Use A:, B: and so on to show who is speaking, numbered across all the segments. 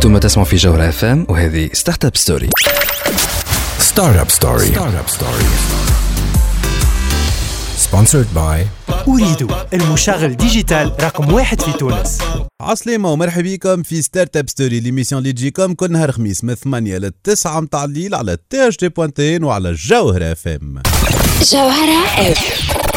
A: أنتم تسمعوا في جوهرة FM وهذه
B: Startup Story Startup Story Startup Story sponsored by
C: Ooredoo المشغل digital رقم واحد في تونس.
D: عسلامة ومرحبا بكم في Startup Story l'émission اللي تجيكم كل نهار خميس من 8 ل 9 متاع الليل على THD point tn وعلى جوهرة FM
E: جوهرة FM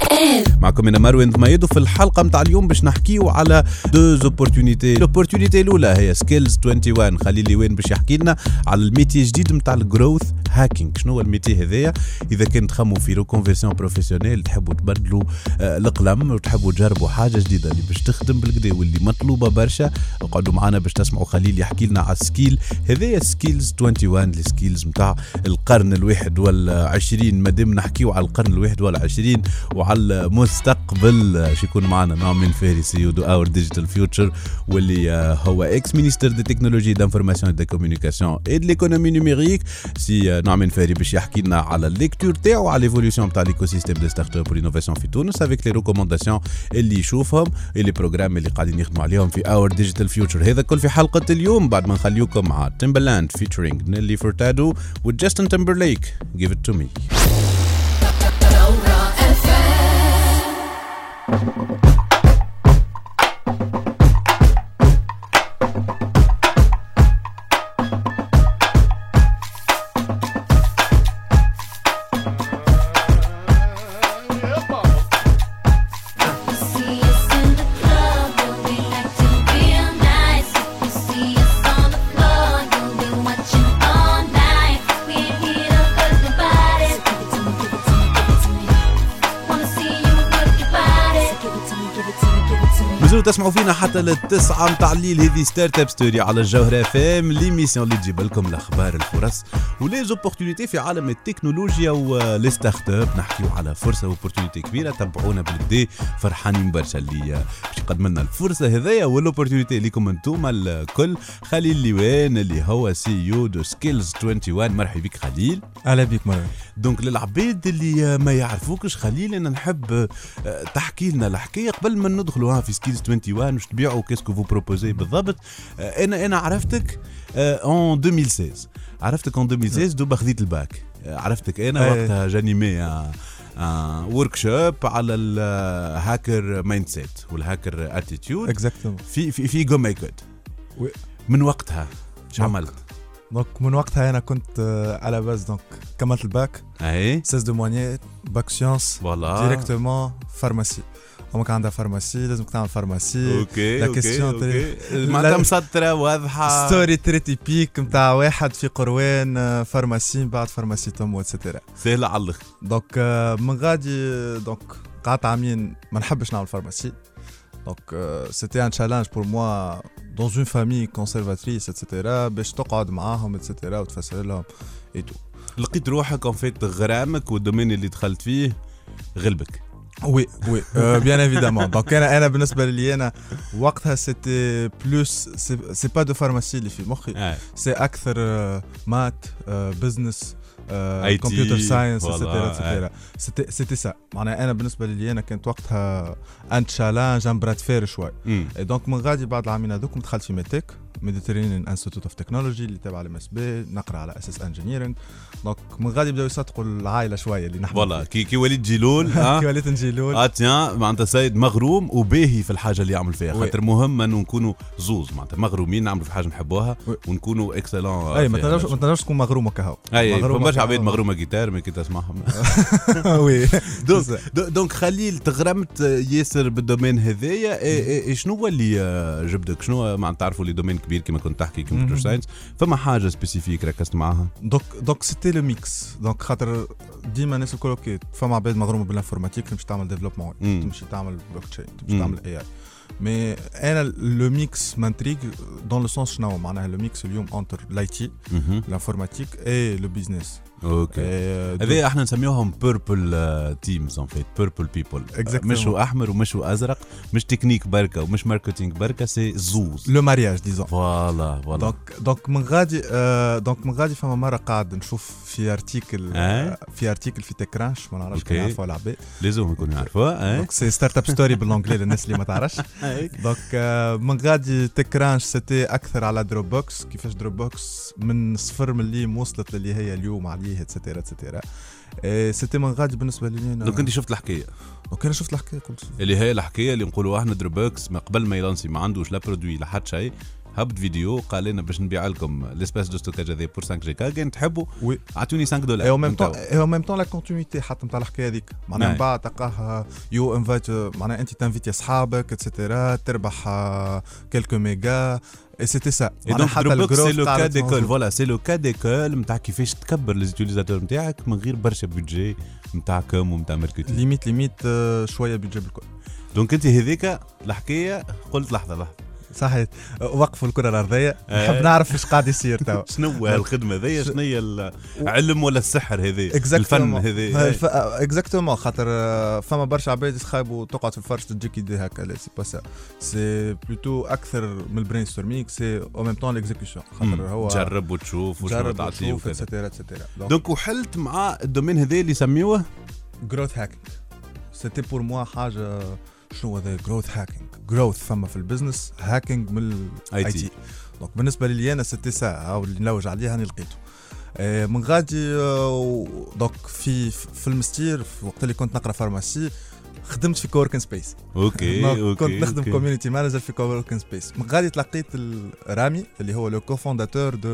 D: معكم أنا مروان ضميد وفي الحلقة نتاع اليوم باش نحكيو على deux opportunités l'opportunité الأولى هي Skills 21 خليل ليوان باش يحكي لنا على ال métier الجديد نتاع ال growth hacking شنو هو ال métier هذايا؟ إذا كان تخموا في reconversion professionnelle تحبوا تبدلوا القلم وتحبوا تجربوا حاجة جديدة اللي باش تخدم بالقدا واللي مطلوبة برشا اقعدوا معنا باش تسمعوا خليل يحكي لنا على ال skill هذايا Skills 21 ال skills نتاع القرن الواحد والعشرين. مادام نحكيو على القرن الواحد والعشرين وعلى المستقبل. باش يكون معنا نعمان فهري CEO de Our Digital Future واللي آه، هو ex-ministre des technologies d'information des communications et de l'économie numérique c'est آه، نعمان فهري باش يحكي لنا على ال lecture تاعو على l'évolution تاع l'écosystème des startups وال innovation في تونس avec les recommandations اللي يشوفهم les programmes اللي قاعدين يخدموا عليهم في Our Digital Future هذا كل في حلقة اليوم. بعد ما نخليكم مع Timbaland featuring Nelly Furtado وجاستن تيمبرليك جيف ات تو مي
E: Thank you.
D: تسمعوا فينا حتى للتسعة متاع الليل. هذه Startup Story على الجوهرة FM l'émission اللي تجيب لكم الأخبار الفرص و les opportunités في عالم التكنولوجيا و les startups نحكيو على فرصة opportunité كبيرة تبعونا بالقدا فرحانين برشا اللي باش يقدم لنا الفرصة هذيا وال opportunité ليكم أنتم الكل. خليل ليوان اللي هو CEO de Skills 21 مرحبا بك خليل.
F: أهلا بك مروان
D: donc للعباد اللي ما يعرفوكش خليل أنا نحب آه، تحكي لنا الحكاية قبل ما ندخلوا ها في Skills 21 واش تبيعوا qu'est-ce que vous proposez بالضبط. آه، أنا أنا عرفتك en 2016 عرفتك en 2016 دوبا خذيت الباك. آه، عرفتك. أنا
F: أي.
D: وقتها j'animais workshop على ال hacker mindset وال hacker
F: attitude
D: في في في جو
F: oui.
D: من وقتها
F: donc.
D: عملت؟
F: donc من وقتها أنا كنت آه، على base donc كملت الباك.
D: أي.
F: 16 de moyenne bac sciences
D: voilà
F: directement pharmacie أمك عندها pharmacie لازمك تعمل
D: pharmacie
F: OK
D: la
F: tra-
D: معناتها مسطره واضحه
F: story très typique نتاع واحد في قروان pharmacie من بعد فارماسي تم et cetera
D: سهله على
F: الآخر donc من غادي donc قعدت عامين ما نحبش نعمل pharmacie donc c'était un challenge pour moi dans une famille conservatrice et cetera باش تقعد معاهم et cetera وتفسر لهم et tout
D: لقيت روحك en fait غرامك وال domaine اللي دخلت فيه غلبك.
F: oui oui bien évidemment donc أنا أنا بالنسبة لي أنا وقتها c'était plus c'est pas de pharmacie اللي في مخي.
D: آه.
F: c'est أكثر maths
D: business
F: computer science
D: et
F: cetera et cetera c'était ça معناها أنا بالنسبة لي أنا كانت وقتها un challenge un bras de
D: fer
F: شوي. donc من غادي بعد العامين هذوك دخلت في MedTech Mediterranean Institute of Technology اللي تابع ل MSB نقرأ على أساس engineering donc من غادي بداو يصدقوا العائلة شوية اللي نحن
D: voilà كي كي وليت نجي
F: الأول
D: كي
F: وليت نجي
D: الأول آه tiens معناتها سيد مغروم وباهي في الحاجة اللي يعمل فيها. خاطر مهم أنه نكونوا زوز معناتها مغرومين نعملوا في حاجة نحبوها. ونكونوا excellent
F: أي ما تنجمش ما تنجمش تكون مغروم كهو
D: أي
F: كهو.
D: عباد مغرومه جيتار ما كي تسمعهم
F: oui.
D: donc do- donc خليل تغرمت ياسر بال domaine هذايا إيه- إيه- إيه شنو هو اللي آه، جبدك؟ شنو معناتها تعرفوا le domaine كبير؟ كما كنت تحكي
F: computer.
D: science فما حاجة spécifique ركزت معاها
F: donc donc c'était le mix donc خاطر ديما الناس الكل OK فما عباد مغرومة بال informatique تمشي تعمل
D: développement.
F: تمشي تعمل بلوك تشين تمشي. تعمل AI mais أنا le mix m'intrigue dans le sens شنو معناها le mix اليوم entre
D: l'IT
F: l'informatique et le business. OK.
D: هذه إحنا نسميوهم purple teams en fait purple people.
F: مش
D: هو أحمر ومش هو أزرق مش تكنيك بركة ومش marketing بركة c'est زوز.
F: le mariage des
D: deux voilà
F: voilà donc donc من غادي آه donc من غادي فما مرة قاعد نشوف في article
D: آه.
F: في article في TechCrunch ما نعرفش. كان يعرفوا العباد
D: لازم يكونوا يعرفوها
F: donc c'est Startup Story بال anglais للناس اللي ما تعرفش. donc آه، من غادي TechCrunch c'était أكثر على Dropbox كيفاش Dropbox من صفر من اللي وصلت للي هي اليوم عليه. et cetera et cetera c'était من غادي بالنسبة لي أنا.
D: donc انت شفت الحكاية.
F: donc أنا شفت الحكاية قلت
D: اللي هي الحكاية اللي نقولوا إحنا Dropbox ما قبل ما ي lancer ما عندوش لا produit لا حتى شيء. هبط فيديو قال لنا باش نبيع لكم l'espace de stockage هذا pour 5 جي كا كان تحبوا؟
F: oui
D: أعطوني 5 دولار.
F: اي أو ميم طون. et au même temps la continuité حتى نتاع الحكاية هذيك. معناها
D: نعم.
F: من بعد تلقاه you invite معناها أنت ت inviter أصحابك اتسيتيرا تربح quelques méga et c'était ça
D: Et donc Dropbox c'est le cas d'école. voilà c'est le cas d'école. نتاع كيفاش تكبر les utilisateurs نتاعك من غير برشا budget نتاع com ونتاع
F: marketing limite limite شوية بيجي بالكل
D: donc انت هذيك الحكاية قلت لحظه لحظه
F: صحيح. وقفوا الكرة
D: الأرضية.
F: نحب نعرف إيش قاعد يصير توا.
D: شنو هو هالخدمة هذيا شنو هي العلم ولا السحر هذا الفن هذا
F: exactement خاطر آه، فما برشا عباد يخايبوا تقعد في الفرش تجيك idée هكا. لا c'est pas ça c'est plutôt أكثر من ال brainstorming c'est au même temps l'exécution خاطر هو
D: تجرب وتشوف وشنو
F: جرب
D: تعطي
F: وتشوف
D: وكذا.
F: et cetera
D: et cetera donc وحلت مع الدومين هذا اللي يسميوه؟
F: جروث هاكينج سيتي بور موا حاجة شنو هذا جروث هاكينج جروث فما في البزنس هاكينج من الاي. تي دونك بالنسبة لي أنا سيتي ساعة أو اللي نلوج عليها أنا لقيته. آه، من غادي آه، دونك في في المستير في وقت اللي كنت نقرأ فارماسي خدمت في كوركن سبيس
D: أوكي أوكي
F: كنت نخدم. كوميونيتي مانجر في كوركن سبيس من غادي تلقيت ال- رامي اللي هو لو كوفونداتور دو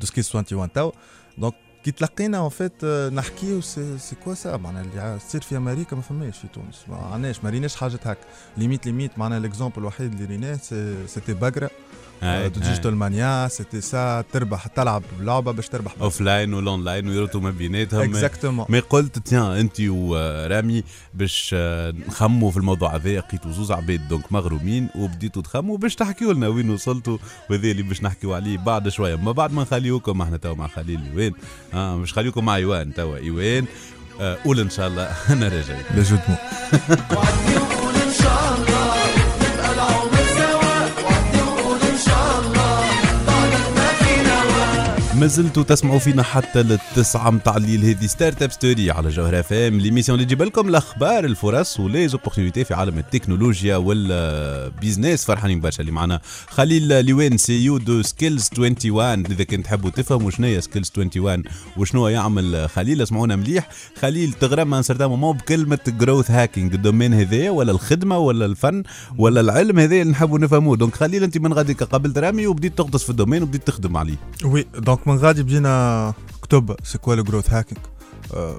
F: دو سكيس 21 تاو دونك كي تلقينا اون فيت نحكيو سي كوا سا؟ معناها اللي تصير في أمريكا ما فماش في تونس. ما عندناش ما ريناش حاجة هكا ليميت ليميت معناها الاكزومبل الوحيد اللي ريناه سي- سيتي
D: هاي.
F: ديجيتال مانيا سيتي سا تربح تلعب بلعبه باش تربح.
D: اوف لاين والاونلاين ويربطوا ما بيناتهم.
F: اكزاكتومون
D: مي قلت تيان انت ورامي باش آه، نخموا في الموضوع هذا. لقيتوا زوز عباد دونك مغرومين وبديتوا تخموا باش تحكيوا لنا وين وصلتوا وهذا اللي باش نحكيوا عليه بعد شوية. ما بعد ما نخليوكم إحنا توا مع خليل ايوان آه باش نخليوكم مع ايوان توا. ايوان آه قول إن شاء الله أنا راجع.
F: لي
D: ما زلتوا تسمعوا فينا حتى للتسعة متاع الليل. هذه ستارت اب ستوري على جوهر اف ام ليميسيون اللي تجيب لكم الأخبار الفرص وليزوبورتينيتي في عالم التكنولوجيا والبيزنس فرحانين برشا اللي معنا. خليل لوين سي يو دو سكيلز 21 إذا كنت تحبوا تفهموا شنو هي سكيلز 21 وشنو يعمل خليل اسمعونا مليح. خليل تغرم ان سرتان مومون بكلمة جروث هاكينج الدومين هذايا ولا الخدمة ولا الفن ولا العلم هذا اللي نحبوا نفهموه. دونك خليل أنت من غادي قابلت رامي وبديت تغطس في الدومين وبديت تخدم عليه.
F: وي دونك من غادي بدينا كتب سي كوا لو جروث هاكينج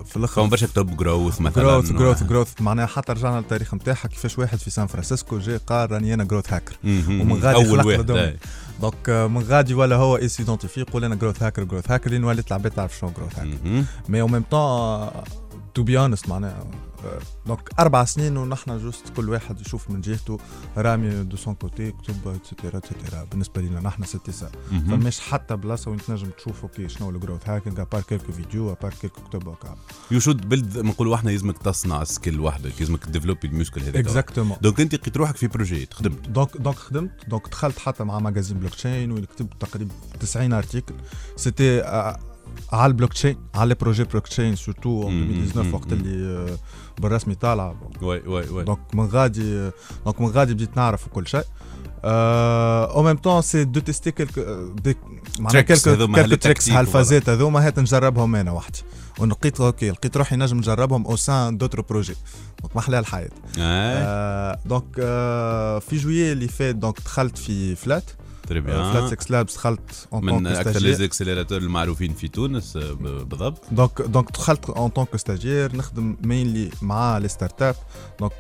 F: في الأخر.
D: فما برشا كتب جروث مثلا.
F: جروث جروث جروث معناها حتى رجعنا للتاريخ نتاعها كيفاش واحد في سان فرانسيسكو جاي قال راني أنا جروث هاكر. ومن غادي أول
D: واحد.
F: دونك آه، من غادي ولا هو ايس ايدونتيفي يقول أنا جروث هاكر جروث هاكر لين وليت العباد تعرف شنو جروث هاكر. مي أو ميم طون تو بي اونست معناها آه، دونك أربع سنين ونحن جوست كل واحد يشوف من جهته رامي دو سون كوتي كتب اتسيتيرا اتسيتيرا بالنسبة لنا نحن ستي سا. فماش حتى بلاصة وين تنجم تشوف أوكي شنو الجروث هاكينج ابار كيلكو فيديو ابار كيلكو كتب هكا
D: يو شود بيلد نقولوا إحنا يلزمك تصنع سكيل وحدك يلزمك ديفلوبي الميوسكل هذاك
F: اكزاكتومون
D: دونك أنت لقيت روحك في بروجي خدمت.
F: دونك دونك خدمت. دونك دخلت حتى مع ماجازين بلوك تشين وين كتبت تقريبا 90 ارتيكل سيتي آه، على البلوك تشين على لي بروجي بلوك تشين سورتو
D: مم،
F: 2019
D: مم،
F: وقت. اللي بالرسمي طالعه
D: واي واي واي
F: دونك من غادي دونك من غادي بديت نعرف كل شيء أو ميم طون سي دو تيستي كيلكو دي معناها كيلكو
D: هل
F: تريكس هالفازات هذوما هات نجربهم أنا وحدي ولقيت أوكي لقيت روحي نجم نجربهم أو سان دوتر بروجي دونك ما
D: أحلى
F: الحياة دونك في جويي اللي فات دونك دخلت في فلات
D: تري
F: فلات
D: بيان
F: سكس لابس دخلت
D: من أكثر لي زيكسيليراتور المعروفين في تونس بالضبط
F: دونك دونك دخلت اون طونك ستاجير نخدم مينلي مع لي ستارت اب دونك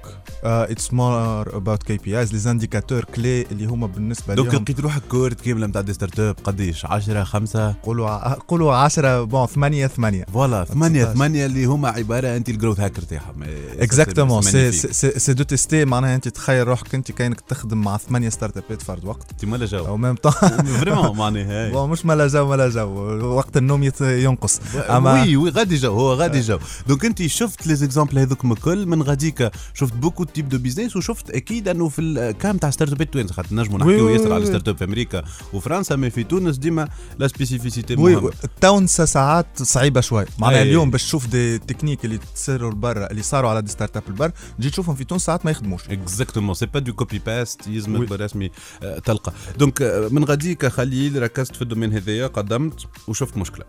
F: اتس مور اباوت كي بي ايز لي زانديكاتور كلي اللي هما بالنسبة
D: دونك لقيت روحك كورت كامله نتاع دي ستارت اب قديش 10 5
F: قولوا قولوا 10 بون 8 8
D: فوالا 8
F: 16.
D: 8 اللي هما عبارة انت الجروث هاكر تاعهم.
F: اكزاكتومون سي دو تيستي معناها انت تخيل روحك انت كانك تخدم مع 8 ستارت ابات فرد وقت
D: انت مالا جو
F: أو وميم طون
D: فريمون معناها
F: بون مش ملا جو ملا جو. وقت النوم ينقص.
D: اما وي وي غادي جو هو غادي جو. دونك انت شفت لي زيكزامبل هذوك الكل من غاديك شفت بوكو تيب دو بيزنس وشفت أكيد أنه في الكام تاع ستارت اب التوانسه خاطر نجموا نحكيو ياسر على. ستارت اب في أمريكا وفرنسا ما في تونس ديما لا سبيسيفيسيتي
F: وي التونسة ساعات صعيبة شوي. معناها
D: أي.
F: اليوم باش تشوف دي تكنيك اللي تصيروا لبرا اللي صاروا على دي ستارت اب البر تجي تشوفهم في تونس ساعات ما يخدموش.
D: اكزاكتومون سي با دو كوبي باست يلزمك. بالرسمي آه، تلقى. دونك آه، من غاديك خليل ركزت في الدومين هذايا قدمت وشفت مشكلة.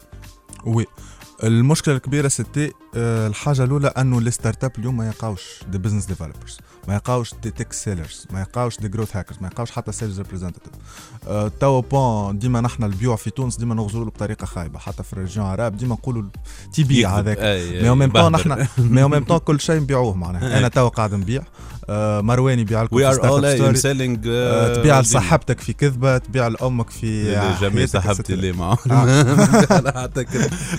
F: وي المشكلة الكبيرة آه، الحاجة الأولى أنه لي ستارت اب اليوم ما يقاوش دي بزنس ديفلوبرز ما يقاوش دي تك سيلرز ما يقاوش دي جروث هاكرز ما يقاوش حتى سيلز ريبريزنتيف توا بون ديما نحن البيوع في تونس ديما نغزروا له بطريقة خايبة حتى في الريجيون عرب ديما نقولوا تبيع. هذاك. مي أو ميم طون. نحن مي أو ميم طون كل شيء نبيعوه معناها. أنا توا قاعد نبيع. آه، مروان يبيع لكم
D: وي ار اول سيلينج
F: آه، تبيع لصاحبتك في كذبة تبيع لأمك في حياتك،
D: صاحبتي. اللي معاه حتى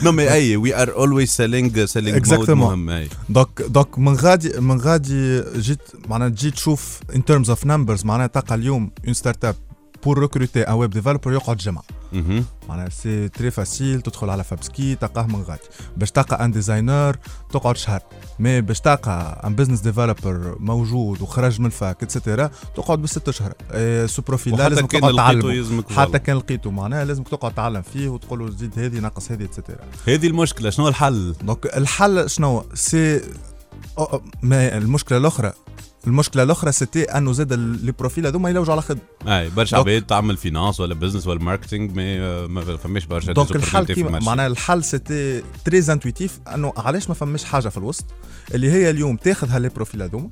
D: نو مي أي وي ار اولويز سيلينج سيلينج مود. مهم أي
F: دوك دوك من غادي من غادي جيت معناها تجي تشوف ان ترمز اوف نمبرز معناها تلقى اليوم اون ستارت اب بور ريكروتي ان ويب ديفلوبر يقعد جمعه. معناها سي تري فاسيل تدخل على فابسكي تلقاه من غادي. باش تلقى ان ديزاينر تقعد شهر. مي باش تلقى ان بزنس ديفلوبر موجود وخرج من الفاك اتسيتيرا تقعد بالست اشهر إيه، سو بروفيل لازم تقعد
D: يلزمك
F: حتى كان لقيته معناها لازمك تقعد تعلم فيه وتقول له زيد هذه ناقص هذه اتسيتيرا
D: هذه المشكلة شنو الحل؟
F: دونك الحل شنو؟ سي ما المشكلة الأخرى المشكلة الأخرى سيتي أنه زاد لي بروفيل هذوما يلوجوا على خدمه
D: أي برشا عباد تعمل فينانس ولا بزنس ولا ماركتينغ آه، ما فماش برشا
F: دونك الحل كيما. معناها الحل سيتي تري انتويتيف أنه علاش ما فماش حاجة في الوسط اللي هي اليوم تاخذ هاللي بروفيل هذوما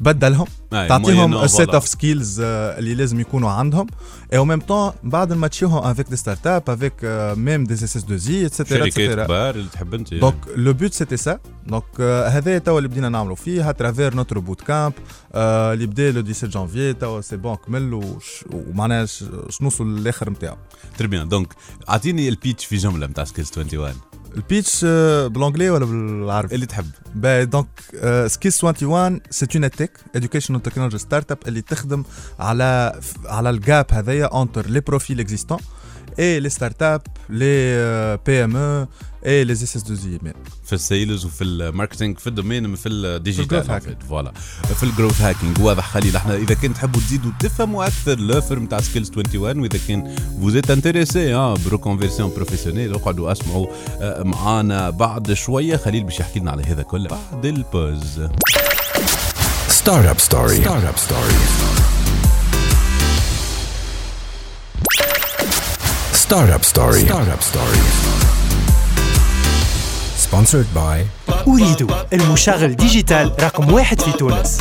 F: تبدلهم تعطيهم
D: moyennant,
F: سيت
D: voilà.
F: اوف سكيلز اللي لازم يكونوا عندهم. اي أو ميم طون بعد ما تشيهم افيك دي ستارت اب افيك même des SS2I et cetera
D: et
F: cetera
D: كبار اللي تحب أنت.
F: donc le but c'était ça donc هذا توا اللي بدينا نعملوا فيه à travers notre boot camp اللي بدأ le 17 جانفي توا c'est bon كمل ومعناها ش- شنو وصل للآخر نتاعو.
D: très bien donc أعطيني ال pitch في جملة نتاع Skills 21
F: ال pitch بالانجلي ولا بالعربي
D: اللي تحب.
F: باهي donc Skills 21 c'est un tech educational technology startup اللي تخدم على على ال gap هذايا entre les profils existants اي لي ستارت اب لي بي ام أو اي لي اس اس دو زي
D: في ال sales وفي ال marketing في ال domaine في
F: ال digital.
D: voilà في ال growth hacking واضح خليل إحنا إذا كنت تحبوا تزيدوا تفهموا أكثر l'offre نتاع Skills 21 وإذا كان vous êtes intéressé آه par reconversion professionnelle اقعدوا اسمعوا آه، معانا بعد شوية خليل باش يحكي لنا على هذا كله بعد ال pause
B: Startup Story. Startup Story. Startup Story. Startup Story. Sponsored by
C: أريد المشغل ديجيتال رقم واحد في تونس.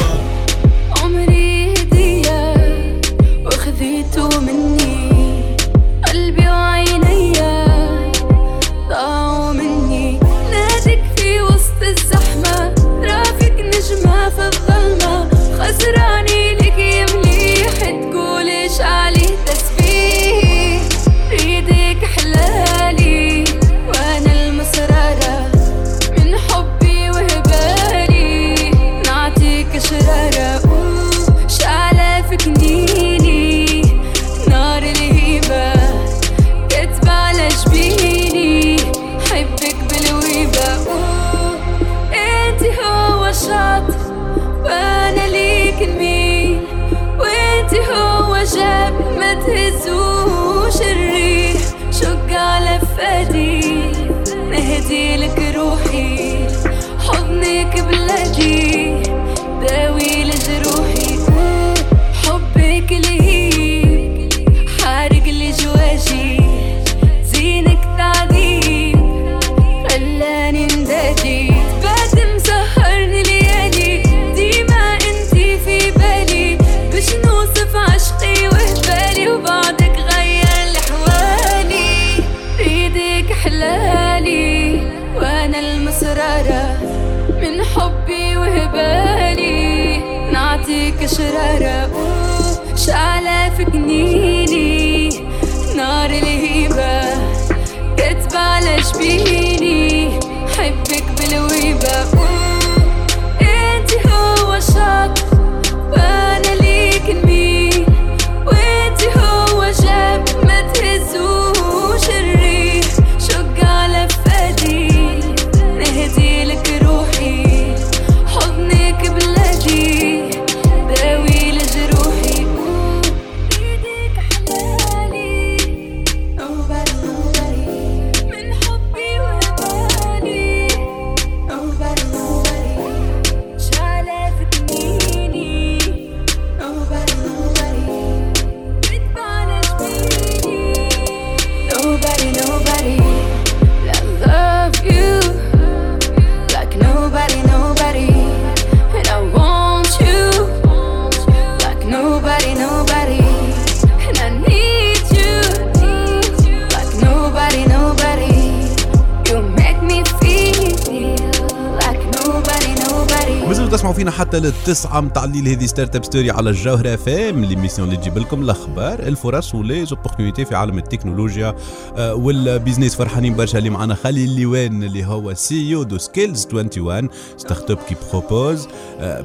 D: حتى للتسعة متاع الليل هذه Startup Story على الجوهرة فام l'émission اللي تجيب لكم الأخبار الفرص و les opportunités في عالم التكنولوجيا آه، وال business فرحانين برشا اللي معنا خليل الليوان اللي هو CEO de Skills 21 startup qui propose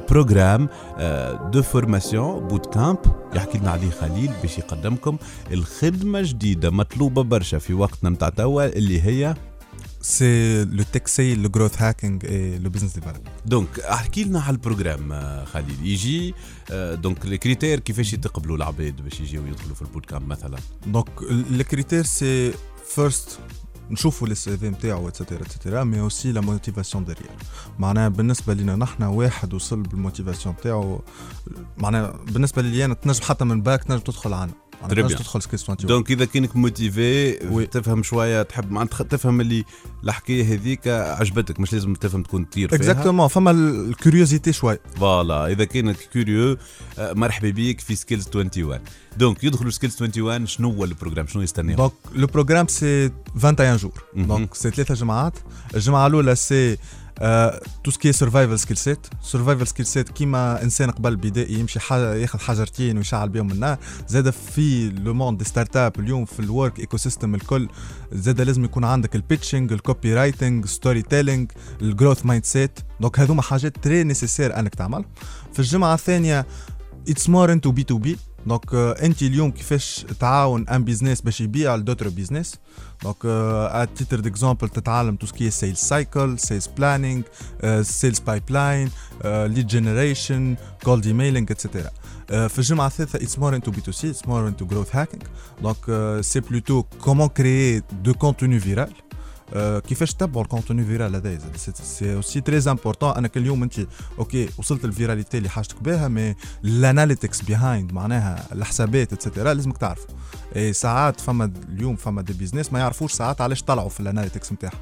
D: programme de formation boot camp يحكي لنا عليه خليل باش يقدمكم الخدمة جديدة مطلوبة برشا في وقتنا متاع توا اللي هي
F: C'est le tech sale, le growth hacking et le business development.
D: donc احكي لنا على ال programme آه، خليل يجي donc ال critère كيفاش يتقبلوا العباد باش يجيو يدخلوا في ال boot camp مثلا.
F: Donc, le critère, c'est first, نشوفوا ال CV نتاعو et cetera et cetera mais aussi la motivation derrière معناها بالنسبة لنا نحن واحد وصل بال motivation نتاعو معناها بالنسبة لي أنا تنجم حتى من باك تنجم تدخل عنا. تنجم
D: bien.
F: تدخل Skills 21
D: donc إذا كانك motivé
F: oui.
D: تفهم شوية تحب معناتها تفهم اللي الحكاية هذيك عجبتك مش لازم تفهم تكون تطير فيها.
F: exactement فما ال curiosité شوي.
D: voilà إذا كانك curieux آه، مرحبا بيك في Skills 21 donc يدخلوا Skills 21 شنو هو ال programme شنو يستنى؟
F: donc le programme c'est 21
D: jours.
F: donc c'est ثلاثة جمعات الجمعه الأولى c'est tout ce qui survival skill set survival skill set كيما إنسان قبل بدائي يمشي حاجة ياخذ حجرتين ويشعل بهم النار. زاد في le monde startup اليوم في ال work ecosystem الكل زاد لازم يكون عندك ال pitching ال copywriting storytelling ال growth mindset donc هذوما حاجات très nécessaires أنك تعمل. في الجمعة الثانية it's more into B2B donc انت اليوم كيفاش تعاون un business باش يبيع ل d'autres business donc à titre d'exemple تتعلم tout ce qui sales cycle sales planning sales pipeline lead generation cold emailing et cetera في الجمعه الثالثه it's more into B2C it's more into growth hacking donc c'est plutôt comment créer du contenu viral آه، كيفاش تتبعوا ال contenu viral هذا c'est aussi très important انك اليوم انت OK وصلت ال viralité اللي حاجتك بها mais ال analytics behind معناها الحسابات et cetera لازمك تعرف اي ساعات فما اليوم فما des business ما يعرفوش ساعات علاش طلعوا في ال analytics نتاعهم.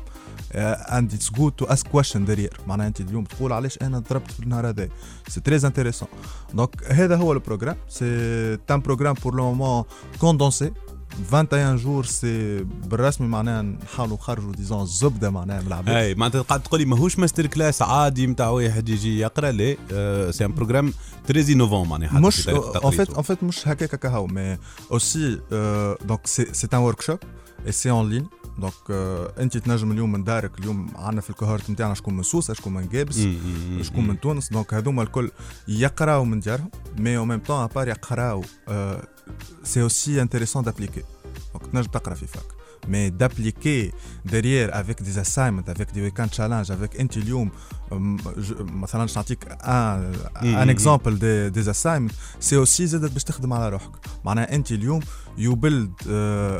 F: and it's good to ask question derrière معناها أنت اليوم تقول علاش أنا ضربت في النهار هذا. c'est très intéressant donc هذا هو ال programme c'est un programme pour le moment condensé 21 jours c'est بالرسمي معناها نحاولوا نخرجوا disons الزبدة معناها من العباد.
D: اي معناتها قاعد تقولي ماهوش masterclass عادي نتاع واحد يجي يقرأ لا آه، c'est un programme très innovant معناها
F: مش
D: في طريقة
F: en fait
D: تقريته.
F: en fait مش هكاك كهو mais aussi euh, donc c'est c'est un workshop et c'est en ligne. donc euh, انت تنجم اليوم من دارك اليوم عندنا في ال cohorte نتاعنا شكون من سوسة شكون من جابس شكون من تونس. donc هذوما الكل يقراو من ديارهم mais au même temps à part يقراو c'est aussi intéressant d'appliquer donc تنجم تقرا في fac mais d'appliquer derrière avec des assignments avec des weekend challenge avec انت اليوم أم، ج- مثلا باش نعطيك un un exemple des des assignments c'est aussi زادت باش تخدم على روحك معناها انت اليوم you build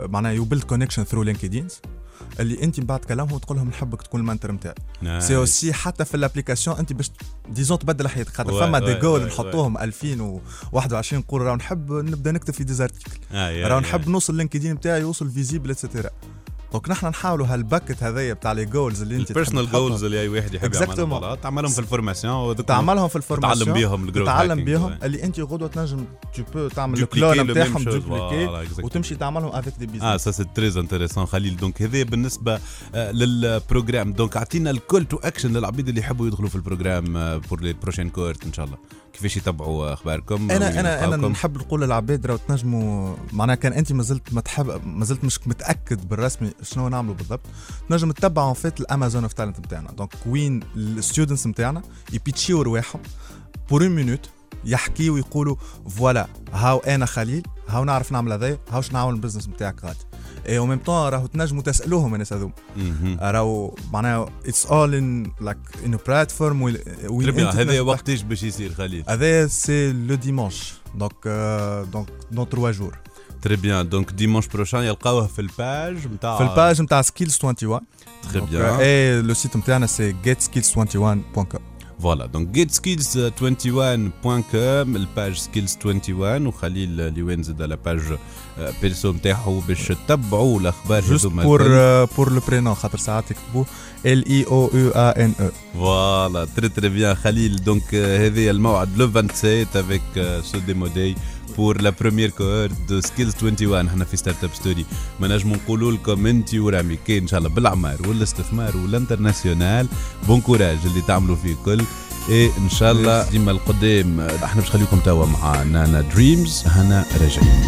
F: معناها you build connection through LinkedIn اللي انت من بعد تكلمهم وتقول لهم نحبك تكون ال mentor
D: نتاعي.
F: سي اوسي حتى في ال application انت باش disons تبدل حياتك خاطر فما des
D: goals
F: نحطوهم 2021 نقول راه نحب نبدأ نكتب في des
D: articles آي،
F: راه. نحب نوصل LinkedIn نتاعي يوصل visible et cetera donc نحن نحاولوا هال pack هذايا بتاع les goals اللي انت ال personal
D: goals اللي أي واحد يحب. voilà، تعملهم في ال formation
F: تعملهم في ال formation
D: تتعلم بيهم ال growth
F: تتعلم
D: hacking،
F: بيهم. اللي انت غدوة تنجم tu peux تعمل ال
D: clone
F: نتاعهم
D: dupliqué.
F: وتمشي تعملهم avec des
D: آه
F: business
D: ça c'est très intéressant خليل donc هذا بالنسبة لل programme donc أعطينا ال call to action للعبيد اللي يحبوا يدخلوا في ال programme pour les prochaines cohortes إن شاء الله. كيفاش يتبعوا أخباركم
F: أنا أنا
D: أنا؟
F: نحب نقول للعباد راهو تنجموا معناها كان أنت مازلت ما تحب مازلت مش متأكد بالرسمي شنو نعملوا بالضبط. تنجم تتبعوا فيت ال Amazon of Talent نتاعنا donc وين ال students نتاعنا يبيتشيو رواحهم pour une minute يحكيوا ويقولوا voilà هاو أنا خليل هاو نعرف نعمل هذايا هاو شنو نعمل ال business نتاعك غادي. اي au même temps راهو تنجموا تسألوهم الناس هذوما
D: مهم.
F: راهو معناها it's all in like a platform وين
D: très bien
F: أنت
D: هذا
F: تنجم
D: وقتاش باش يصير خليل؟
F: هذا c'est le dimanche donc donc dans 3 jours
D: très bien donc dimanche prochain يلقاوه في ال page نتاع
F: في ال page نتاع Skills 21
D: très
F: donc،
D: bien
F: et le site نتاعنا c'est getskills21.com
D: voilà donc getskills21.com ال page Skills 21 وخليل اللي وين زاد على page perso نتاعو باش تتبعوا
F: الأخبار
D: juste
F: pour
D: الكل.
F: pour le prénom خاطر ساعات يكتبوه ال اي أو يو ا ان أو
D: voilà très très bien خليل donc آه، هذا الموعد le 27 avec ce Demo Day pour la première cohorte de Skills 21 إحنا في Startup Story ما نجموا نقولوا لكم أنت ورامي كاين إن شاء الله بالأعمار والاستثمار والانترناسيونال. بون كوراج اللي تعملوا فيه كل اي إن شاء الله ديما القدام إحنا باش نخليكم توا مع نانا دريمز هنا راجعين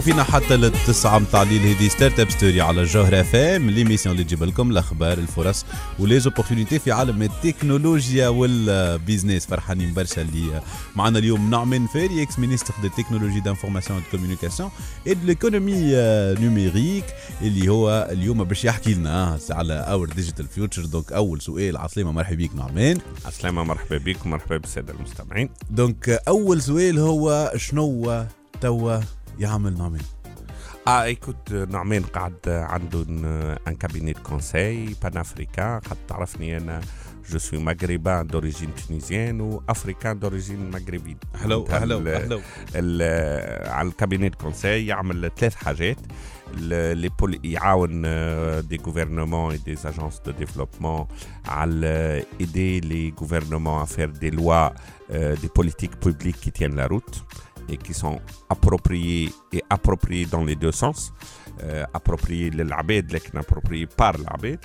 D: تسمعوا فينا حتى للتسعة متاع الليل. هذه Startup Story على الجوهرة FM l'émission اللي تجيب لكم الأخبار الفرص و les opportunités في عالم التكنولوجيا وال business فرحانين برشا اللي معنا اليوم نعمان فهري ex ministre de technologies d'information de communication et de l'économie numérique اللي هو اليوم باش يحكي لنا على Our Digital Future donc أول سؤال عسلامة مرحبا بك نعمان.
G: عسلامة مرحبا بك ومرحبا بالسادة المستمعين.
D: donc أول سؤال هو شنو توا يعمل نعمان
G: آه écoute نعمان قاعد عنده un cabinet conseil panafricain قد تعرفني أنا je suis maghrébin d'origine tunisienne و africain d'origine
D: maghrébine أهلا
G: معناتها
D: أهلا
G: ال-
D: أهلا
G: ال- على ال cabinet conseil يعمل ثلاث حاجات. ال- le pôle يعاون des gouvernements et des agences de développement على aider les gouvernements à faire des lois euh, des politiques publiques qui tiennent la route. Et qui sont appropriées et appropriées dans les deux sens. Euh, appropriées للعباد لكن appropriées par العباد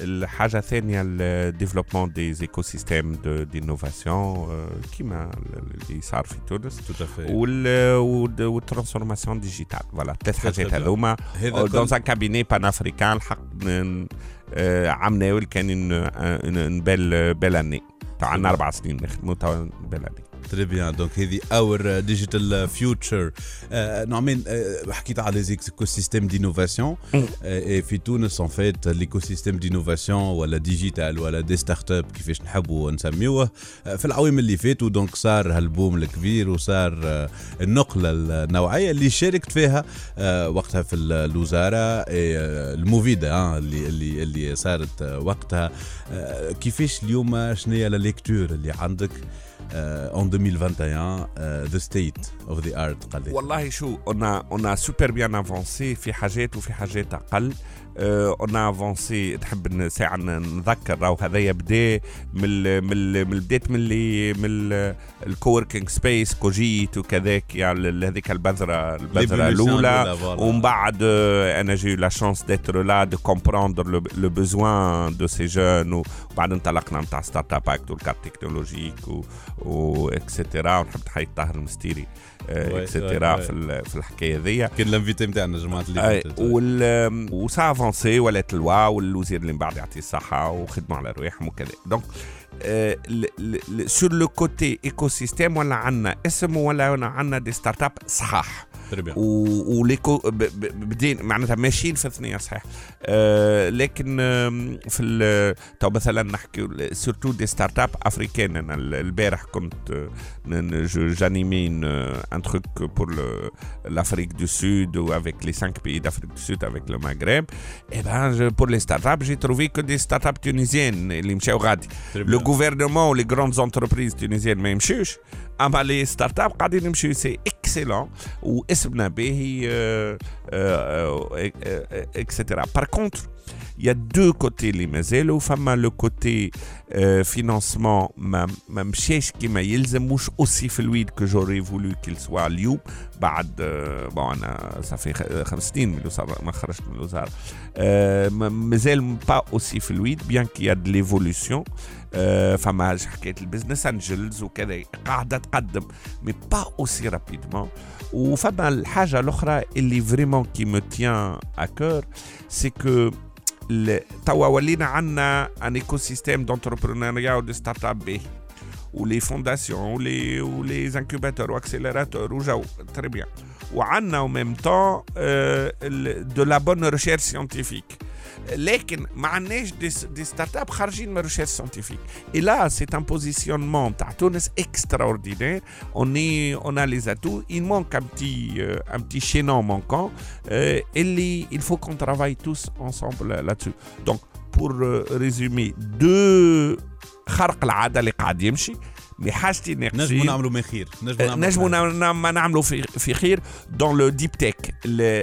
G: الحاجة الثانية ال développement des écosystèmes d'innovation كيما اللي صار في تونس
D: tout à fait
G: وال وال transformation digitale voilà ثلاث حاجات
D: très bien.
G: هذوما
D: هذا
G: donc
D: كل-
G: un cabinet panafricain الحق ن- آه، عام ناول كان une belle belle année عندنا أربع سنين نخدموا توا belle année
D: très bien donc هذه Our Digital Future نعمان حكيت على les écosystèmes d'innovation في تونس en fait l'écosystème d'innovation ولا digital ولا des startups كيفاش نحبوا نسميوه في العوام اللي فاتوا donc صار هال boom الكبير وصار آه، النقلة النوعية اللي شاركت فيها آه، وقتها في الوزارة المفيدة آه، اللي اللي اللي صارت وقتها كيفاش اليوم شنو هي لا ليكتور اللي عندك؟ euh, en 2021 euh, the state of the art قال لي
G: والله شو on a on a super bien avancé في حاجات وفي حاجات اقل on a avancé. تحب ن- نذكر راهو هذايا بدا من من بدات من اللي من ال coworking space Cogite وكذاك. يعني هذيك البذره البذرة الأولى. ومن بعد euh, أنا j'ai la chance d'être là de comprendre le besoin de ces jeunes وبعد انطلقنا نتاع Startup Act وال carte technologique و, et cetera ونحب نحيي طاهر المستيري.
D: et
G: cetera
D: oui،
G: في, في الحكاية ذي.
D: كان ال invité نتاعنا جماعة اللي فاتت.
G: وال و ça a avancé ولات ال loi والوزير اللي من بعد يعطيه الصحة وخدموا على رواحهم وكذا. donc sur le côté écosystème ولا عندنا اسم ولا عندنا des startups صحاح. و- وليكو ب- ب- بدين معناتها ماشيين في الثنيه صحيح آه لكن آم، في ال- تو مثلا نحكي سورتو دي ستارت اب افريكان انا ال- البارح كنت آه، ن- ن- جو- جانيمين ان تروك بور l'Afrique du Sud ou avec les cinq pays d'Afrique du Sud avec le Maghreb, et ben je- pour les startups, j'ai trouvé que des startups tunisiennes, اللي مشاو غادي. Le gouvernement ou les grandes entreprises tunisiennes ما يمشوش اما لي ستارت اب قاعدين يمشيو c'est excellent واسمنا باهي extra par contre il y a deux côtés اللي مازالوا فما le côté financement ما ما مشاش كيما يلزم مش aussi fluide que j'aurais voulu qu'il soit اليوم بعد آه، bon أنا صافي خ- خمس سنين من الوزاره ما خرجت من الوزاره آه، ما- مازال pas aussi fluide bien qu'il y a des évolutions فما حكاية ال business angels وكذا. قاعدة تقدم mais pas aussi rapidement وفما الحاجة الأخرى اللي vraiment qui me tient à cœur c'est que توا ولينا عندنا un écosystème d'entrepreneuriat و des startups باهي ولي فونداسيون ولي ولي انكوباتور واكسيليراتور وجو très bien وعندنا au même temps euh, le- de la bonne recherche scientifique. لكن ما عندناش des, des startups خارجين من ال recherche scientifique et là c'est un positionnement تاع تونس extraordinaire on est on a les atouts il manque un petit euh, un petit chaînon manquant. Euh, اللي il faut qu'on travaille tous ensemble là-dessus. Donc pour euh, résumer deux خرق العادة اللي قاعد يمشي. اللي حاجتي
D: نجموا
G: ناقصين
D: نعملوا من خير نجموا
G: آه، نجموا نعم- نعم- نعملوا في في خير. donc le deep tech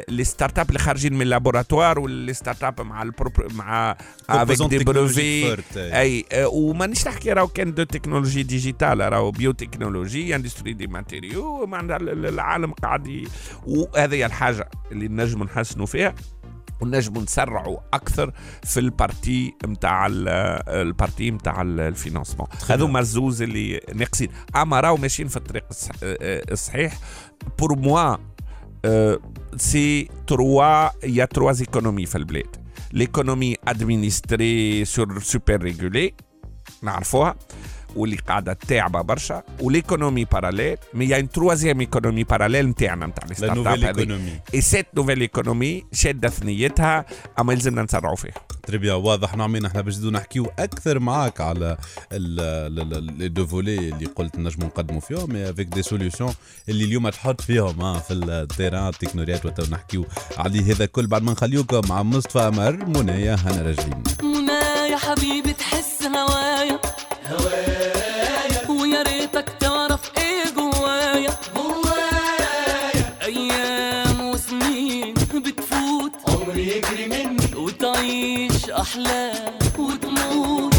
G: les startups اللي خارجين من ال laboratoires و les startups مع البروبر مع
D: avec
G: des
D: brevets. أي
G: آه، ومانيش نحكي راهو كان de technologie digitale راهو biotechnologie industrie des matériaux معناتها ال- ال- العالم قاعد وهذه هي الحاجة اللي نجم نحسنوا فيها. ونجموا نسرعوا أكثر في ال partie نتاع ال partie نتاع ال financement. هذوما الزوز اللي ناقصين. أما راهو ماشيين في الطريق آه، الصحيح. بور موا سي تروا يا تروا ايكونومي في البلاد. ليكونومي ادمينستري سور سوبر ريغولي نعرفوها. واللي قاعدة تاعبه برشا وليكونومي باراليل مي يا ان تروازيام ايكونومي باراليل نتاعنا نتاع لي ستارت اب هذه
D: ايكونومي
G: اي سيت نوفيل ايكونومي شاده ثنيتها اما يلزمنا نسرعوا فيها
D: تري بيان واضح نعمين إحنا باش نحكيو أكثر معاك على لي دو فولي اللي قلت نجمو نقدموا فيهم مي افيك دي سوليوشن اللي اليوم تحط فيهم ها في التيران التكنولوجيات وتو نحكيو عليه هذا الكل بعد ما نخليوكم مع مصطفى أمر منايا هنا راجعين
H: منى يا حبيبي تحس هوايا احلام وتموت.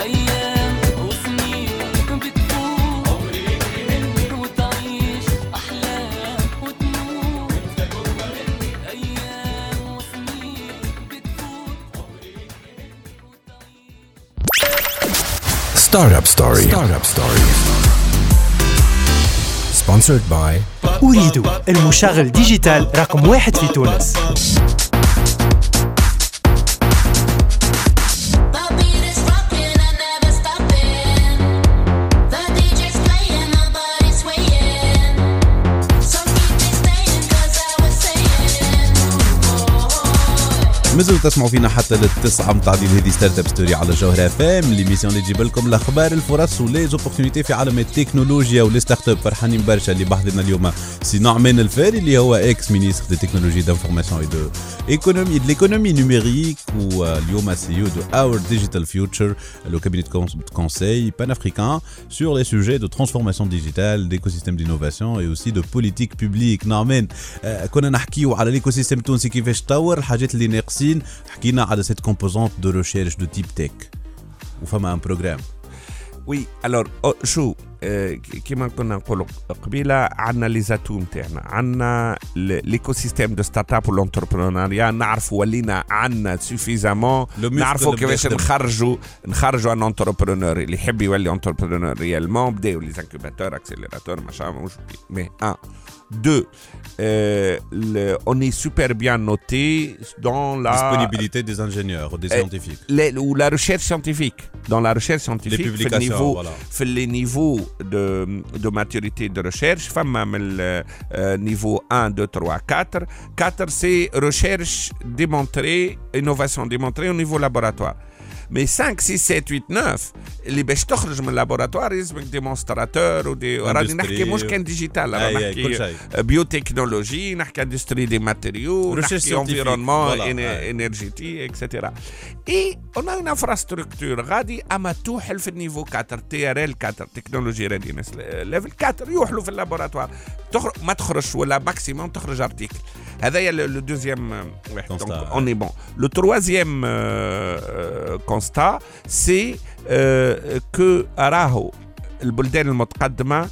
H: أيام وسنين بتفوت. عمري يجري مني وتعيش احلام وتموت. أيام وسنين بتفوت.
B: Startup Story. Startup Story. Sponsored by
C: أريد المشغل ديجيتال رقم واحد في تونس.
D: مازلتوا تسمعوا فينا حتى للتسعة متاع ديال هذه ستارت أب ستوري على جوهر أف إم. ليميسيون اللي تجيب لكم الأخبار الفرص ولي زوبورتينيتي في عالم التكنولوجيا ولي ستارت اب فرحانين برشا اللي بحضرنا اليوم. سي نعمان الفاري اللي هو إكس مينيستر دي تكنولوجي دانفورماسيون اي دو ايكونومي دو ليكونومي نوميريك واليوم سي دو اور ديجيتال فيوتشر لو كابينيت de conseil panafricain sur les sujets de transformation digitale, d'écosystème d'innovation et aussi de politique publique. نعمان آه، كنا نحكيو على ليكو سيستم التونسي كيفاش تطور الحاجات اللي ناقصين. حكينا على سيت كومبوزونت دو ريشيرش دو تيب تك وفما ان بروجرام
G: وي الور شو آه، ك- كيما كنا نقولوا قبيله عندنا لي زاتو نتاعنا عندنا ليكو سيستيم دو ستارت اب والانتربرونيا نعرفوا ولينا عندنا سوفيزامون
D: لو
G: نعرفوا
D: مسكل
G: كيفاش
D: بيخدم.
G: نخرجوا نخرجوا ان انتربرونور اللي يحب يولي انتربرونور ريالمون بداو لي انكوباتور اكسيليراتور machin مش مي ان دو Euh, on est super bien noté dans la
D: disponibilité des ingénieurs, des
G: euh,
D: scientifiques,
G: ou la recherche scientifique. Dans la recherche scientifique, les
D: publications,
G: niveau, les niveaux de, de, maturité de recherche, femme le euh, niveau 1, 2, 3, 4. 4, c'est recherche démontrée, innovation démontrée au niveau laboratoire. Mais 5, 6, 7, 8, 9 اللي باش تخرج من اللابوراتوار يلزمك ديمونستراتور ودي راني نحكي مش كان ديجيتال
D: أي-
G: راني
D: أي، كل
G: نحكي
D: شيء.
G: بيوتكنولوجي نحكي اندستري دي ماتيريو
D: Recherche
G: نحكي
D: scientifique,
G: انفيرونمون
D: voilà, أي.
G: énergétique, etc. Et on a une infrastructure غادي اما توحل في النيفو 4 تي ار ال 4 تكنولوجي ريدينس ليفل 4 يوحلوا في اللابوراتوار تخرج ما تخرجش ولا ماكسيموم تخرج ارتيكل هذايا لو دوزيام واحد
D: Constat,
G: دونك
D: ouais.
G: اون اي بون لو تروازيام كونستا سي كو راهو البلدان المتقدمه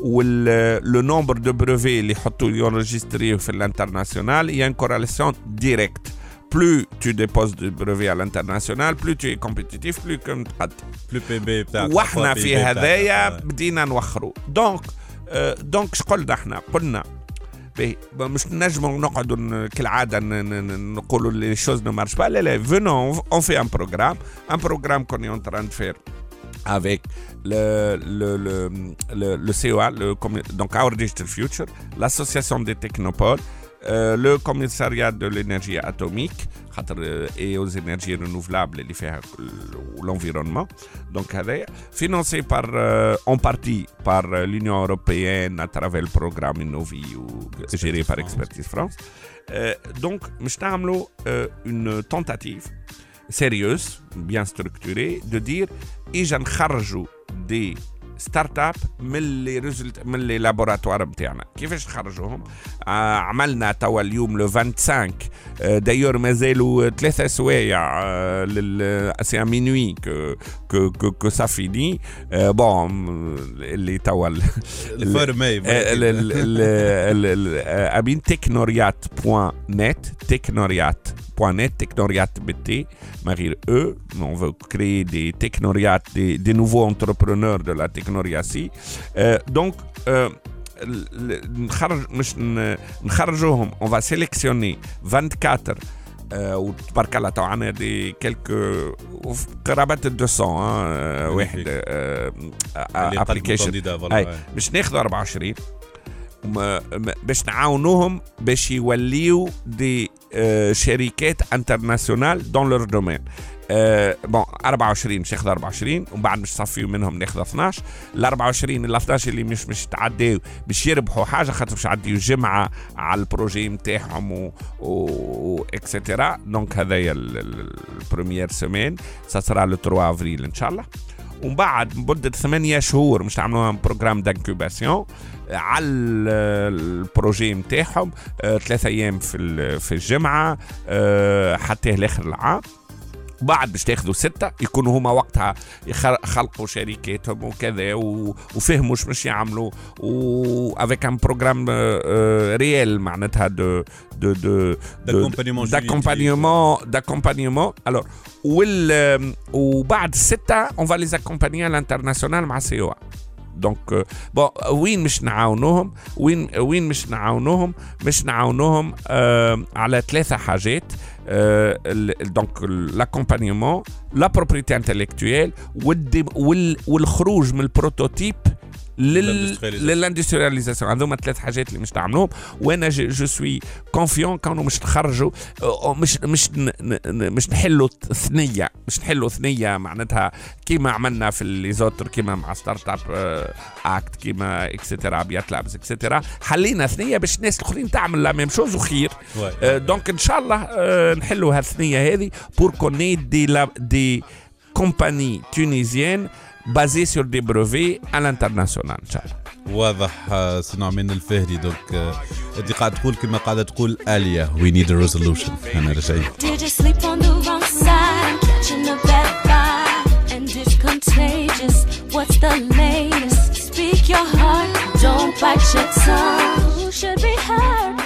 G: ولو نومبر دو بروفي اللي يحطوا يونجستريو في الانترناسيونال يا ان كوراليسيون ديريكت plus tu déposes de brevets à l'international plus tu es compétitif plus
D: بلو بي بي بتاعك وإحنا
G: في. هذايا. بدينا نوخروا دونك دونك اش قلنا إحنا قلنا مش نجموا نقعدوا ن- كالعادة ن- ن- ن- نقولوا لي شوز نو مارش با لا لا فينون اون في ان بروغرام ان بروغرام كون اون تران فير avec le, le, le, le, le COA, le, commu- donc Our Digital Future, l'association des technopoles, euh, le commissariat de l'énergie atomique خاطر, euh, et aux énergies renouvelables اللي فيها ال- l'environnement donc هذايا financé par euh, en partie par euh, l'Union européenne à travers le programme Innovi ou géré par Expertise France Euh, donc مش نعملوا euh, une tentative sérieuse bien structurée de dire اجا نخرجوا دي ستارت اب من لي ريزلت من لي لابوراتوار نتاعنا كيفاش نخرجوهم آه عملنا توا اليوم لو 25 آه دايور مازالوا ثلاثة سوايع آه لل سي مينوي كو كو كو, كو سا فيني آه بون اللي توا ال-
D: الفرمي
G: ال- ال- ال- ال- ال- آه، امين تكنوريات بوان نت تكنوريات بوان نت تكنوريات بالتي ما غير أو on veut créer des technoriats des, des nouveaux entrepreneurs de la technoriatie. Euh, donc euh, ال- ال- نخرج مش ن- نخرجوهم on va sélectionner 24 آه، وتبارك الله تو عنا دي كيلكو قرابه ال 200 آه، واحد ابلكيشن أي. باش ناخذوا 24 وما- ما- باش نعاونوهم باش يوليو دي آه، شركات انترناسيونال دون لور دومين آه بون 24 مش ياخذ 24 ومن بعد مش صفيوا منهم ناخذ 12 ال 24 ال 11 اللي مش مش تعداو باش يربحوا حاجة خاطر باش يعديوا جمعة على البروجي نتاعهم و, و اكسترا دونك هذايا البروميير سيمين سا سرا لو 3 افريل إن شاء الله. ومن بعد مدة ثمانية شهور مش نعملوها بروجرام دانكوباسيون على البروجي نتاعهم آه، ثلاثة أيام في في الجمعة آه، حتى لاخر العام. بعد باش تاخذوا ستة يكونوا هما وقتها خلقوا شركاتهم وكذا و- وفهموا شو باش يعملوا. و افيك ان بروجرام ريال معناتها دو دو دو
D: d'accompagnement
G: alors وال وبعد الستة on va les accompagner à l'international مع سي أو دونك بون وين مش نعاونوهم وين وين مش نعاونوهم مش نعاونوهم على ثلاثة حاجات دونك لاكومبانيمون لا بروبريتي انتلكتويل والخروج من البروتوتيب لل. للإندسترياليزاسيون. هذوما ثلاث حاجات اللي مش نعملوهم. وأنا جو سوي كونفيون كانوا مش نخرجوا آه، مش مش مش نحلوا ثنية. مش نحلوا ثنية معناتها كيما عملنا في الليزوتر كيما مع ستارت اب آه، اكت كيما اكسترا بيات لابس اكسترا حلينا ثنية باش الناس الآخرين تعمل لا ميم شوز وخير. آه، دونك إن شاء الله آه، نحلوا هالثنية هذه. بور كوني دي لا دي كومباني تونيزيان بازي سور دي بروفي على انترناسيونال إن شاء الله.
D: واضح آه، صنع من الفهري. دوك آه، انت قاعد تقول كما قاعد تقول اليا وي نيد
I: ا ريزولوشن أنا رجعي. What's. Don't bite your tongue. Should be heard?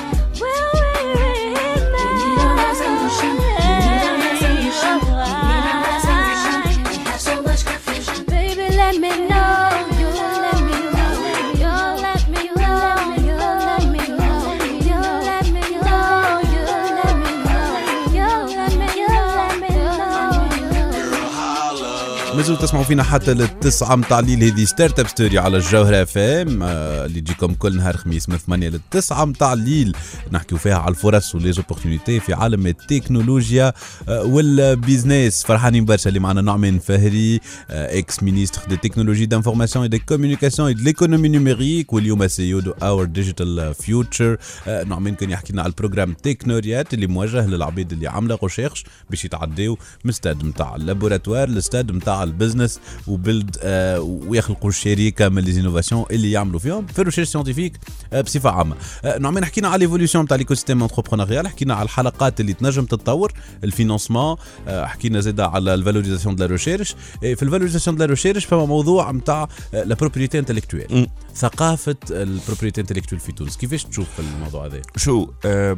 D: مازلتوا تسمعوا فينا حتى للتسعة متاع الليل. هذه Startup Story على الجوهرة FM آه، اللي تجيكم كل نهار خميس من 8 للتسعة متاع الليل. نحكيو فيها على الفرص و les opportunités في عالم التكنولوجيا آه، وال business فرحانين برشا اللي معنا نعمان فهري آه، ex-ministre des technologies d'information des communications et de l'économie numérique واليوم CEO de Our Digital Future نعمان كان يحكي لنا على ال programme تكنوريات اللي موجه للعباد اللي عامله recherche باش يتعداو من ستاد نتاع ال laboratoire ل stade نتاع ال business وبلد آه ويخلقوا الشركة من les innovations اللي يعملوا فيهم في ال recherche scientifique آه بصفة عامة. آه نعمان حكينا على l'évolution نتاع l'écosystème entrepreneurial حكينا على الحلقات اللي تنجم تتطور ال financement آه حكينا زاد على ال valorisation de la recherche في ال valorisation de la recherche فما موضوع نتاع la propriété intellectuelle ثقافة البروبريتي intellectuelle في تونس كيفاش تشوف الموضوع هذا؟
G: شو آه،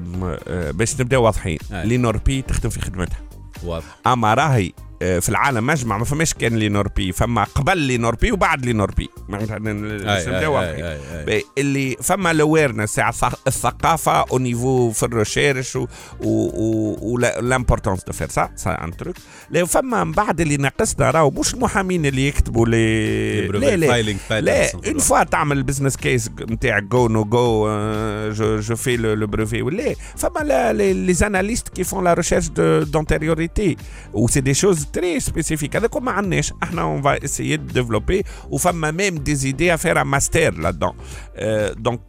G: باش نبداو واضحين.
D: أي.
G: لينوربي تخدم في خدمتها.
D: واضح.
G: أما راهي آه، في العالم مجمع ما فماش كان لي نوربي فما قبل لي نوربي وبعد لي نوربي معناتها ن-
D: أي،
G: نبداو
D: أي،
G: واضحين.
D: أي، أي.
G: بي- اللي فما الاويرنس الثقافة أو نيفو في الريشيرش والامبورتونس دو فير سا سا ان تروك لو فما من بعد اللي ناقصنا راهو مش المحامين اللي يكتبوا لي لا لا. لا اون فوا تعمل البزنس كيس نتاعك جو نو جو جو جو في le brevet ولا فما les analystes qui font la recherche d'antériorité و c'est des choses très spécifiques هذاك ما عندناش إحنا on va essayer de développer وفما même des idées à faire un master là-dedans donc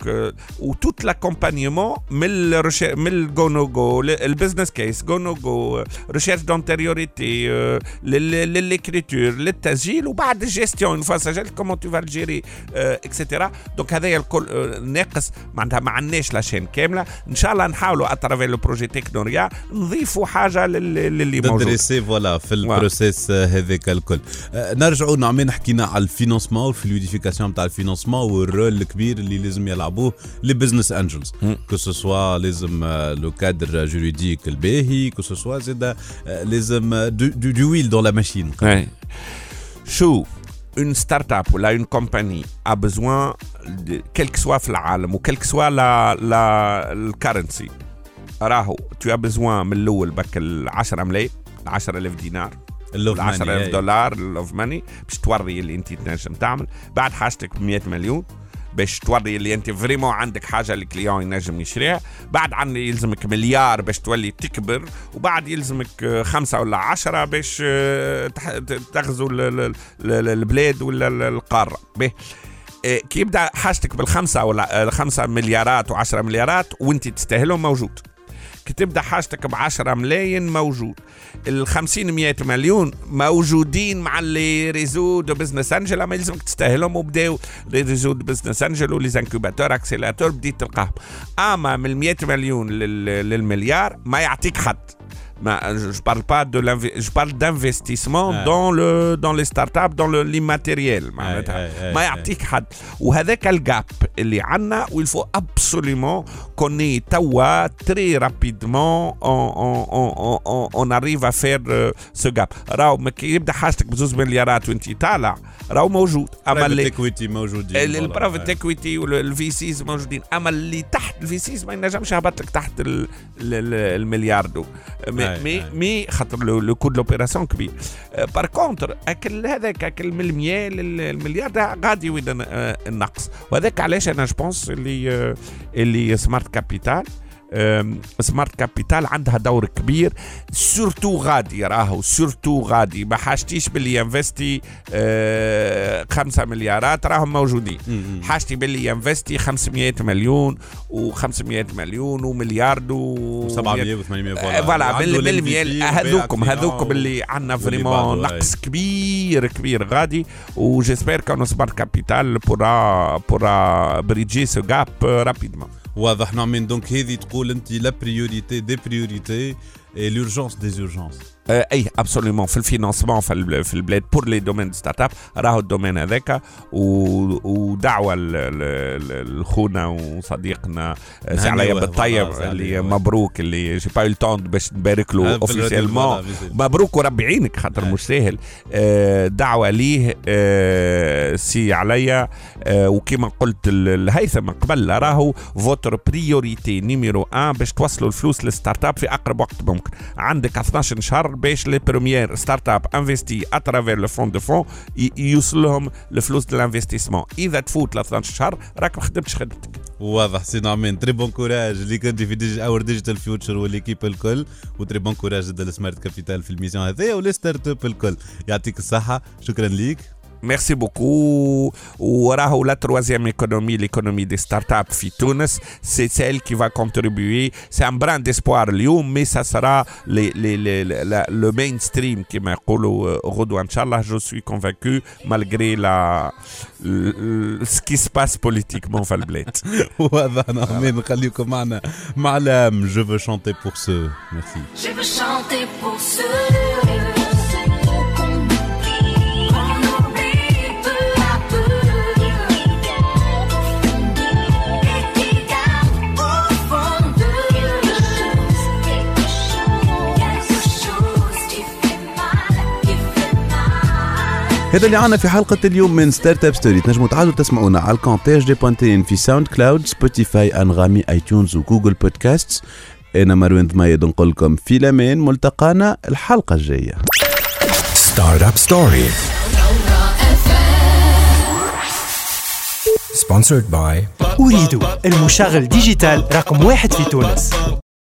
G: و tout l'accompagnement من ال recherche من ال go no go ال business case go no go recherche d'antériorité ل l'écriture للتسجيل وبعد ال gestion une fois سجلت comment tu vas la gérer اكسيتيرا دونك هذايا الكل آه، ناقص معناتها ما عندناش لاشين كامله ان شاء الله نحاولوا اترافير لو بروجي تكنوريا نضيفوا حاجة لل- للي موجود
D: تدريسي فوالا في البروسيس هذاك الكل نرجعوا نعمين حكينا على الفينانسمون والفلويديفيكاسيون نتاع الفينانسمون والرول الكبير اللي لازم يلعبوه لي بزنس انجلز كو سوا لازم لو كادر جوريديك الباهي كو سوا زاد لازم دو ويل دون لا ماشين.
G: شو؟ une start-up ou là une compagnie a besoin de quel que soit في العالم quel que soit la la الكرنسي راهو tu as besoin من الأول بك ال 10 ملايين 10000 دينار.
D: اللوف
G: ال 10000
D: ماني
G: دولار اللوف ماني باش توري اللي انت تنجم تعمل. بعد حاجتك ب 100 مليون باش توري اللي انت فريمون عندك حاجة الكليون ينجم يشريها. بعد عندي يلزمك مليار باش تولي تكبر وبعد يلزمك خمسة ولا عشرة باش آه، تغزو ال- ال- ال- البلاد ولا ال- القارة. به آه، كي يبدأ حاجتك بالخمسة ولا آه، خمسة مليارات وعشرة مليارات وانت تستاهلهم موجود. كي تبدا حاجتك ب 10 ملايين موجود. ال 50 100 مليون موجودين مع ال les réseaux de business angels أما يلزمك تستاهلهم وبداو les réseaux de business angels و les incubateurs accélérateurs بديت تلقاهم. أما من ال 100 مليون لل- للمليار ما يعطيك حد. ما je parle pas de l'inve- je parle d'investissement
D: آه.
G: dans le dans les startups dans le l'immatériel معناتها
D: آه، آه،
G: ما
D: آه.
G: يعطيك حد وهذاك الجاب اللي عندنا ويلفو ابسوليومون كوني توا تري رابيدمون اون اريف ا فير سو جاب راهو ما كي يبدا حاجتك بزوز مليارات وانت طالع راهو موجود. أما اللي
D: موجودين
G: البرايفت ايكويتي والفي سيز موجودين. أما اللي تحت الفي سيز ما ينجمش يهبط لك تحت ال- ال- ال- المليار دو. مي
D: أي،
G: مي
D: أي.
G: مي خاطر لو كود لوبيراسيون كبير. بار كونتر أكل هذاك أكل من المية للمليار ده غادي وين النقص. وهذاك علاش أنا جوبونس اللي اللي سمارت كابيتال سمارت كابيتال عندها دور كبير سورتو غادي راهو سورتو غادي. ما حاجتيش باللي ينفستي آه، خمسة مليارات راهم موجودين. حاجتي باللي يinvesti 500 مليون و500 مليون ومليار و
D: 700 و 800 voilà.
G: الميل
D: MVP
G: هذوكم هذوكم اللي عندنا
D: vraiment
G: نقص كبير كبير غادي. و j'espère que Smart Capital pourra pourra bridger ce gap rapidement
D: واضح نعمان donc هذه تقول انت la priorité des priorités اي لورجونس دي اورجونس
G: آه، اي ابسوليومون في الفينانسمون في في البلاد بور لي دومين ستارت اب راهو الدومين هذاك ودعوه لخونا وصديقنا سي
D: نهنيوه،
G: بالطيب اللي مبروك اللي جي با يو التون باش نبارك له
D: مثل.
G: مبروك وربي يعينك خاطر. مش ساهل دعوه ليه سي عليا آه، وكما قلت ال- الهيثم قبل راهو فوتر بريوريتي نيميرو 1 باش توصلوا الفلوس للستارت اب في اقرب وقت ممكن عندك 12 شهر باش لي بروميير ستارت اب انفستي اترافير لو فون دو فون يوصل لهم الفلوس دو الانفستيسمون إذا تفوت ل 12 شهر راك ما خدمتش خدمتك.
D: واضح سي نعمين تري بون كوراج اللي كنت في ديج اور ديجيتال فيوتشر والليكيب الكل وتري بون كوراج جدا لسمارت كابيتال في الميسيون هذايا ولي اب الكل يعطيك الصحه شكرا ليك
G: Merci beaucoup. La troisième économie, l'économie des startups Fitounes, c'est celle qui va contribuer. C'est un brin d'espoir, Lyon, mais ça sera les, les, les, le mainstream qui m'a euh, Inch'Allah, je suis convaincu, malgré la, ce qui se passe politiquement,
D: Falblette. Bah, ah.
I: Je veux chanter pour ceux. Merci. Je veux chanter pour ceux.
D: هذا اللي عنا في حلقة اليوم من Startup Story تنجموا تعاودوا تسمعونا على الكونتاج دي point tn في SoundCloud Spotify انغامي iTunes و Google Podcasts أنا مروان ضمايد نقول لكم في الأمان ملتقانا الحلقة الجاية.
B: Startup Story. Sponsored by
J: Ooredoo المشغل digital رقم واحد في تونس.